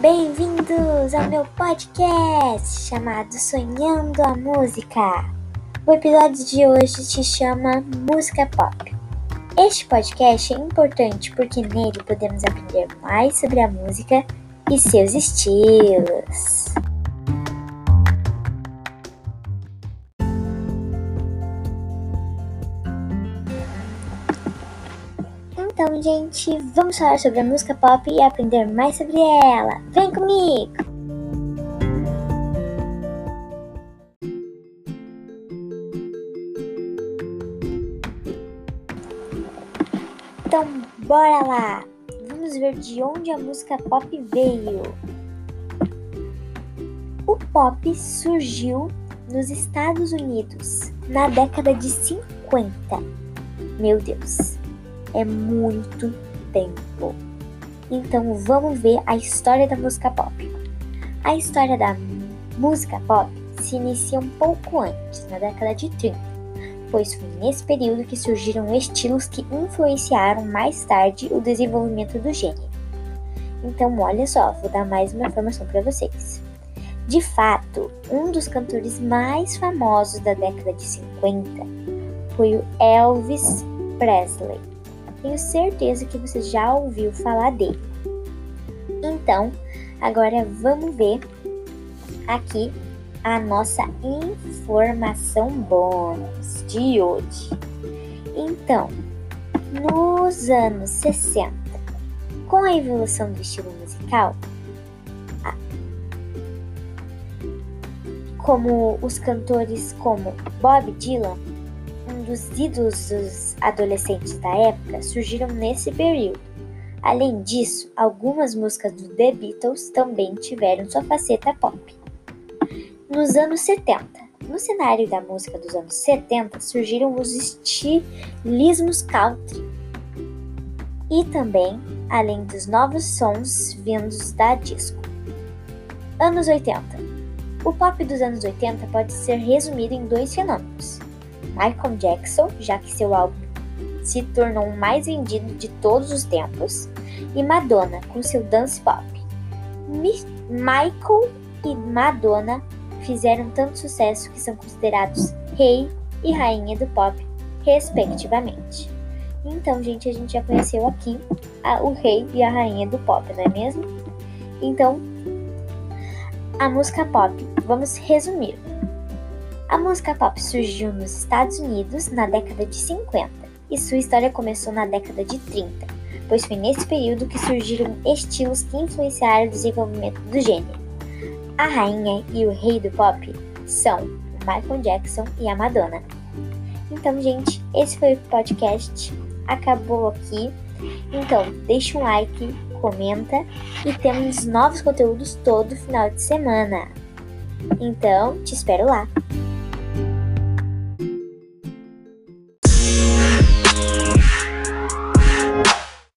Bem-vindos ao meu podcast chamado Sonhando a Música. O episódio de hoje se chama Música Pop. Este podcast é importante porque nele podemos aprender mais sobre a música e seus estilos. Então, gente, vamos falar sobre a música pop e aprender mais sobre ela. Vem comigo! Então, bora lá! Vamos ver de onde a música pop veio. O pop surgiu nos Estados Unidos na década de 50. Meu Deus! É muito tempo. Então vamos ver a história da música pop. A história da música pop se inicia um pouco antes, na década de 30, pois foi nesse período que surgiram estilos que influenciaram mais tarde o desenvolvimento do gênero. Então, olha só, vou dar mais uma informação para vocês. De fato, um dos cantores mais famosos da década de 50 foi o Elvis Presley. Tenho certeza que você já ouviu falar dele. Então, agora vamos ver aqui a nossa informação bônus de hoje. Então, nos anos 60, com a evolução do estilo musical, como os cantores como Bob Dylan dos ídolos dos adolescentes da época surgiram nesse período. Além disso, algumas músicas do The Beatles também tiveram sua faceta pop. Nos anos 70, no cenário da música dos anos 70 surgiram os estilismos country e também, além dos novos sons vindos da disco. Anos 80. O pop dos anos 80 pode ser resumido em dois fenômenos Michael Jackson, já que seu álbum se tornou o mais vendido de todos os tempos, e Madonna com seu dance pop. Mi Michael e Madonna fizeram tanto sucesso que são considerados rei e rainha do pop, respectivamente. Então, gente, a gente já conheceu aqui a, o rei e a rainha do pop, não é mesmo? Então, a música pop, vamos resumir. A música pop surgiu nos Estados Unidos na década de 50 e sua história começou na década de 30, pois foi nesse período que surgiram estilos que influenciaram o desenvolvimento do gênero. A rainha e o rei do pop são Michael Jackson e a Madonna. Então, gente, esse foi o podcast. Acabou aqui. Então, deixa um like, comenta e temos novos conteúdos todo final de semana. Então, te espero lá.